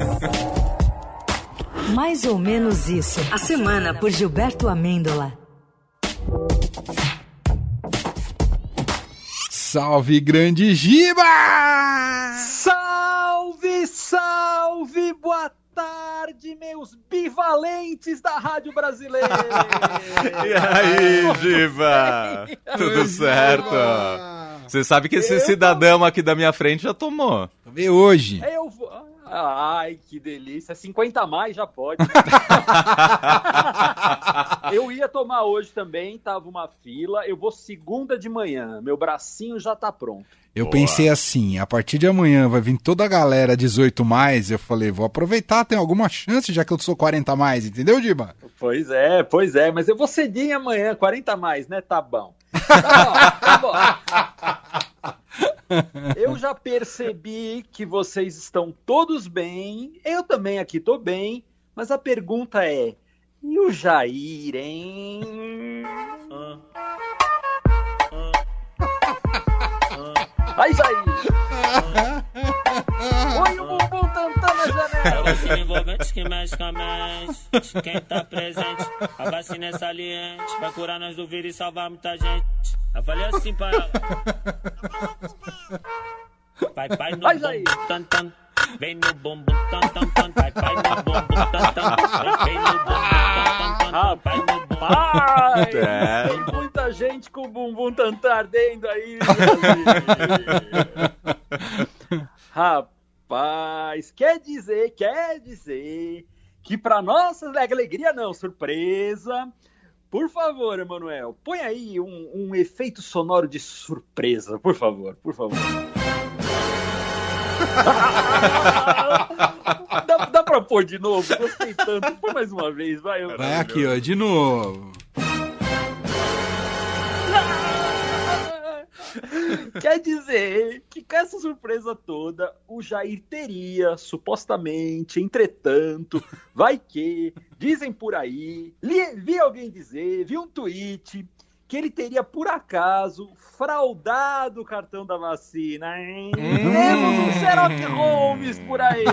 Mais ou menos isso. A semana por Gilberto Amêndola. Salve, grande Giba! Salve, salve, boa tarde, meus bivalentes da Rádio Brasileira! e aí, Giba? Tudo certo? Você sabe que esse cidadão aqui da minha frente já tomou. Vê hoje. Eu vou. Ai, que delícia. 50 a mais já pode. eu ia tomar hoje também, tava uma fila. Eu vou segunda de manhã. Meu bracinho já tá pronto. Eu Boa. pensei assim, a partir de amanhã vai vir toda a galera 18 mais, eu falei, vou aproveitar, tem alguma chance já que eu sou 40 mais, entendeu, Diba? Pois é, pois é, mas eu vou cedinho amanhã, 40 mais, né? Tá bom. Tá bom, tá bom. Eu já percebi que vocês estão todos bem, eu também aqui tô bem, mas a pergunta é: e o Jair, hein? Vai, Jair! Oi, o bumbum tantando na janela! É vacina envolvente que mexe com a mente. Quem tá presente, a vacina é saliente. Vai curar nós do vírus e salvar muita gente. Eu falei assim pra ela. Pai, pai, no bumbum, tan, tan. Vem no bumbum, tan, tan, tan. Pai, pai, no bumbum, tan, tan. Vem no bumbum, tan, tan, tan. Pai, no bumbum. Ai, é. Tem muita gente com o bumbum tan ardendo aí. Rapaz, quer dizer, quer dizer que para nossa alegria não, surpresa, por favor, Emanuel, põe aí um, um efeito sonoro de surpresa, por favor, por favor. dá, dá pra pôr de novo? Gostei tanto. Põe mais uma vez, vai. Vai aqui, ó, de novo. Quer dizer que com essa surpresa toda, o Jair teria, supostamente, entretanto, vai que, dizem por aí, li, vi alguém dizer, vi um tweet, que ele teria, por acaso, fraudado o cartão da vacina, hein? Hum. Temos um Sherlock Holmes por aí!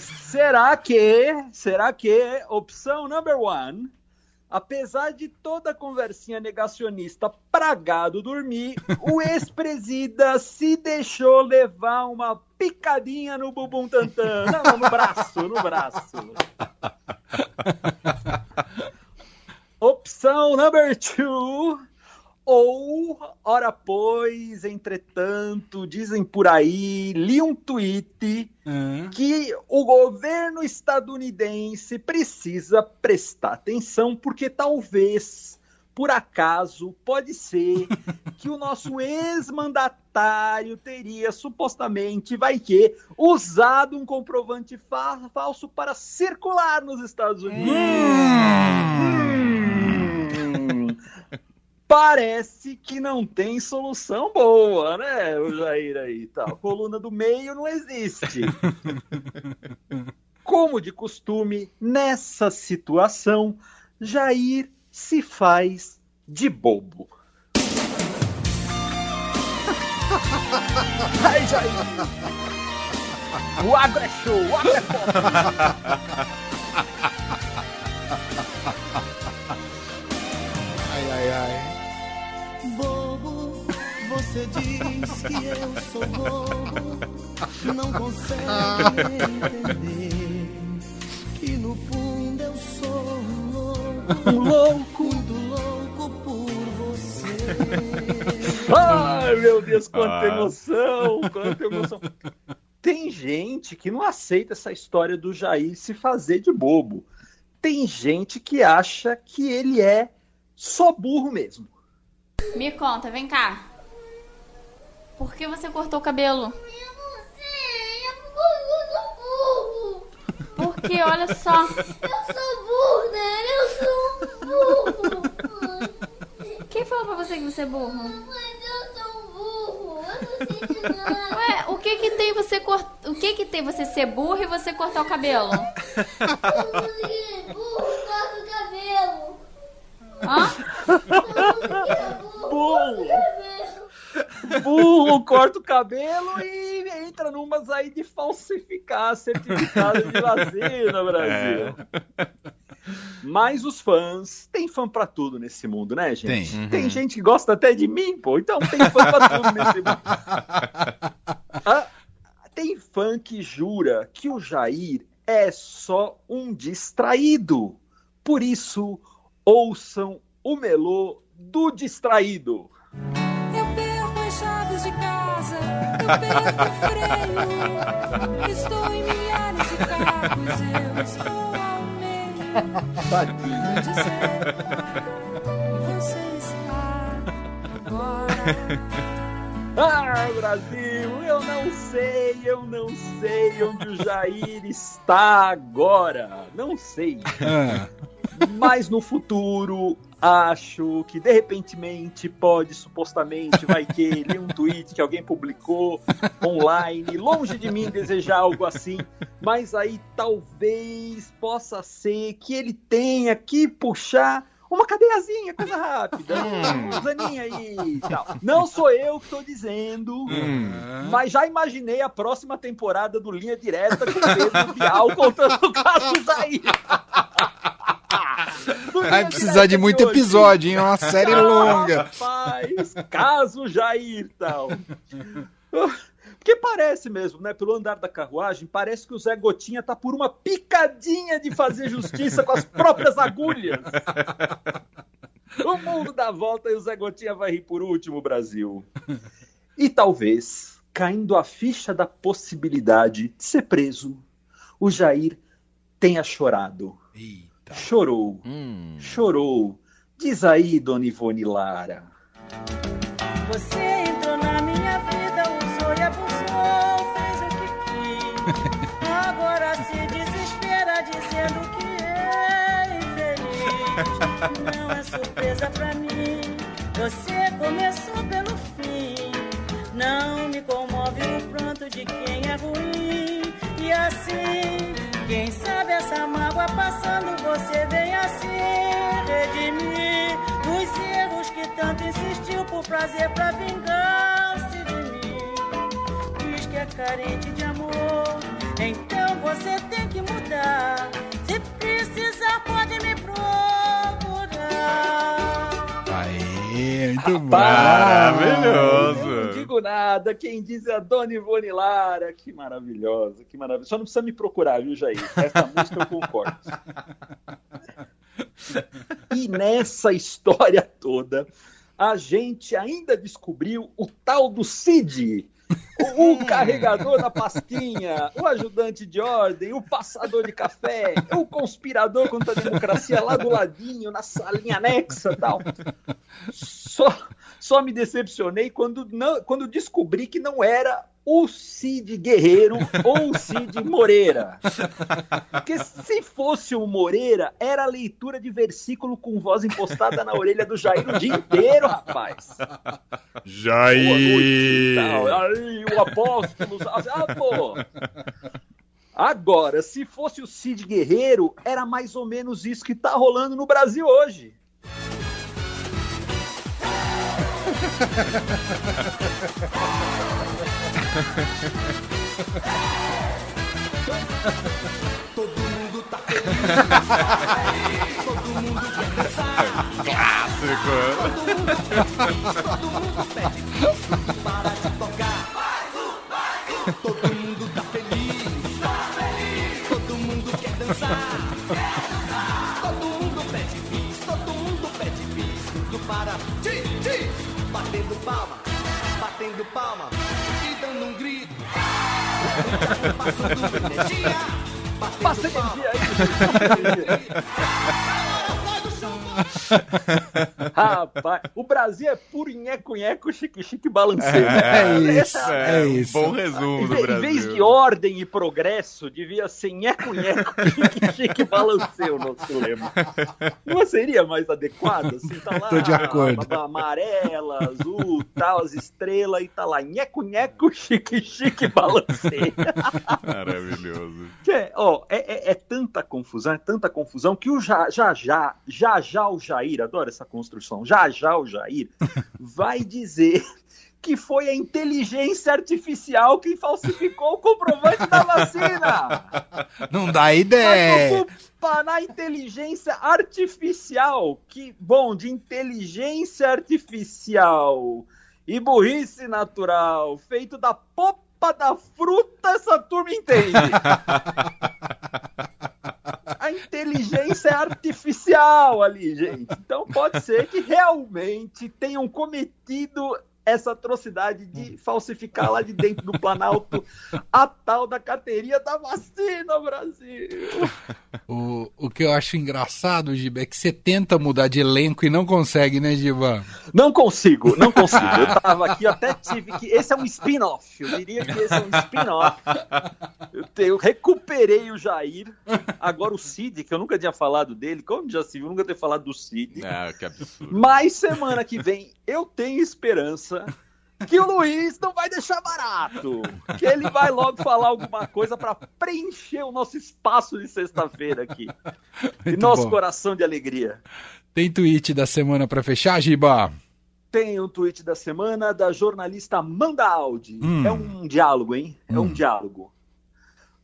será que, será que, opção number one, apesar de toda a conversinha negacionista pragado dormir, o ex-presida se deixou levar uma picadinha no bumbum tantã. Não, no braço, no braço. Opção number two. Ou, ora pois, entretanto, dizem por aí, li um tweet uhum. que o governo estadunidense precisa prestar atenção, porque talvez, por acaso, pode ser que o nosso ex-mandatário teria supostamente, vai que, usado um comprovante fa falso para circular nos Estados Unidos. Hum. Hum parece que não tem solução boa, né, o Jair aí tal. Tá. Coluna do meio não existe. Como de costume, nessa situação, Jair se faz de bobo. Ai, Jair! O agro é show, o agro é pop. Você diz que eu sou bobo, não consegue entender que no fundo eu sou um louco, um louco, muito louco por você. Ai, meu Deus, quanta ah. emoção, quanta emoção. Tem gente que não aceita essa história do Jair se fazer de bobo. Tem gente que acha que ele é só burro mesmo. Me conta, vem cá. Por que você cortou o cabelo? Eu não sei, porque eu sou burro. Porque, olha só. Eu sou burro, né? Eu sou burro. Quem falou pra você que você é burro? Mas eu sou burro. Eu não sei de nada. Ué, o que que tem você cort... O que que tem você ser burro e você cortar o cabelo? Porque burro corta o cabelo. Hã? Porque burro corta o cabelo. Burro corta o cabelo e entra numas aí de falsificar certificado de vacina, Brasil. É. Mas os fãs, tem fã pra tudo nesse mundo, né, gente? Tem. Tem gente que gosta até de mim, pô, então tem fã pra tudo nesse mundo. Ah, tem fã que jura que o Jair é só um distraído. Por isso, ouçam o melô do distraído. Chaves de casa, eu perco o freio. Estou em milhares de carros, eu estou ao meio. Tadinho. E você está agora. Ah, Brasil, eu não sei, eu não sei onde o Jair está agora. Não sei. Ah, Mas no futuro, acho que de repentemente pode, supostamente, vai que li um tweet que alguém publicou online, longe de mim desejar algo assim, mas aí talvez possa ser que ele tenha que puxar uma cadeiazinha, coisa rápida, uns aninhos aí e tal. Não sou eu que estou dizendo, mas já imaginei a próxima temporada do Linha Direta com Pedro Bial contando o caso aí. Vai precisar de muito episódio, hein? É uma série longa. Rapaz, caso Jair tal. Porque parece mesmo, né? Pelo andar da carruagem, parece que o Zé Gotinha tá por uma picadinha de fazer justiça com as próprias agulhas. O mundo dá volta e o Zé Gotinha vai rir por último, Brasil. E talvez, caindo a ficha da possibilidade de ser preso, o Jair tenha chorado. Eita. Chorou, Hum. chorou. Diz aí, Dona Ivone Lara. Você entrou na minha vida, usou e abusou, fez o que quis. Agora se desespera dizendo que é infeliz. Não é surpresa pra mim, você começou pelo fim. Não me comove o pranto de quem é ruim. E assim, quem sabe essa mágoa passando, você vem assim redimir os erros que tanto insistiu por prazer pra vingar-se de mim. Diz que é carente de amor, então você tem que mudar. Se precisar, pode me procurar. Aê, muito bom. Maravilhoso. Digo nada, quem diz é a Dona Ivone Lara. Que maravilhosa, que maravilhosa. Só não precisa me procurar, viu, Jair? Essa música eu concordo. E nessa história toda, a gente ainda descobriu o tal do Cid. O, o carregador da pastinha, o ajudante de ordem, o passador de café, o conspirador contra a democracia lá do ladinho, na salinha anexa e tal. Só, só me decepcionei quando, não, quando descobri que não era o Cid Guerreiro ou o Cid Moreira. Porque se fosse o Moreira, era leitura de versículo com voz impostada na orelha do Jair o dia inteiro, rapaz. Boa noite. Tal. Aí, o apóstolo. Ah, pô. Agora, se fosse o Cid Guerreiro, era mais ou menos isso que tá rolando no Brasil hoje. Todo mundo tá feliz. Todo mundo quer dançar. Clássico. Todo mundo pede bis. Para de tocar. Todo mundo tá feliz. Todo mundo quer dançar. Todo mundo pede bis. Todo mundo pede bis. Não para. Diz. Batendo palma. Batendo palma. E dando um grito. Passando energia. Passa Batendo palma. energia aí. Rapaz, o Brasil é puro nheco-nheco, chique-chique balanceiro. É isso, Essa- é um isso. bom resumo do Brasil. Em vez de ordem e progresso, devia ser nheco-nheco, chique-chique balanceio o nosso lema. Não seria mais adequado? Assim, tá lá, Tô de acordo. amarela, azul, tal, as estrelas, e tá lá, nheco-nheco, chique-chique balanceio. Maravilhoso. Que, ó, é, é- é tanta confusão, é tanta confusão que o já já já já já o Jair, adoro essa construção, já já o Jair vai dizer que foi a inteligência artificial que falsificou o comprovante da vacina. Não dá ideia. Culpa na inteligência artificial. Que bom, de inteligência artificial e burrice natural, feito da popa da fruta, essa turma entende. Inteligência artificial ali, gente. Então pode ser que realmente tenham cometido essa atrocidade de falsificar lá de dentro do Planalto a tal da carteirinha da vacina, Brasil. O, o que eu acho engraçado, Giba, é que você tenta mudar de elenco e não consegue, né, Giba? Não consigo, não consigo. Eu tava aqui, eu até tive que. Esse é um spin-off. Eu diria que esse é um spin-off. Eu, recuperei o Jair. Agora o Cid, que eu nunca tinha falado dele. Como já se viu, nunca ter falado do Cid. Ah, que absurdo. Mas semana que vem eu tenho esperança que o Luiz não vai deixar barato. Que ele vai logo falar alguma coisa para preencher o nosso espaço de sexta-feira aqui. E Muito nosso bom. coração de alegria. Tem tweet da semana pra fechar, Giba? Tem o tweet da semana da jornalista Amanda Aldi. Hum. É um diálogo, hein? É um Hum. diálogo.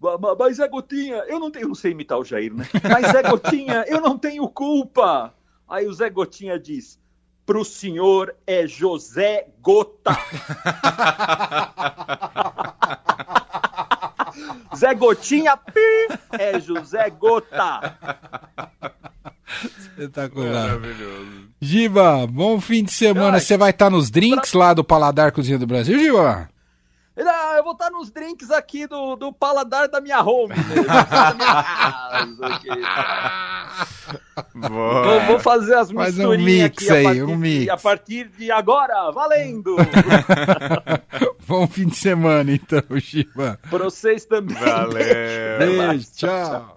Ma- ma- Mas é Gotinha, eu não tenho. eu Não sei imitar o Jair, né? Mas é Gotinha, eu não tenho culpa. Aí o Zé Gotinha diz: pro senhor é José Gota. Zé Gotinha, pi, é José Gota. Espetacular. Maravilhoso. Giba, bom fim de semana. Ai. Você vai estar nos drinks lá do Paladar Cozinha do Brasil, Giba? Eu vou estar nos drinks aqui do, do paladar da minha home. Mesmo, da minha casa. Boa. Vou, fazer as Faz um misturinhas mix aqui a aí, partir, um mix. a partir de agora, valendo! Bom fim de semana, então, Giba. Pra vocês também. Valeu. Beijo, tchau.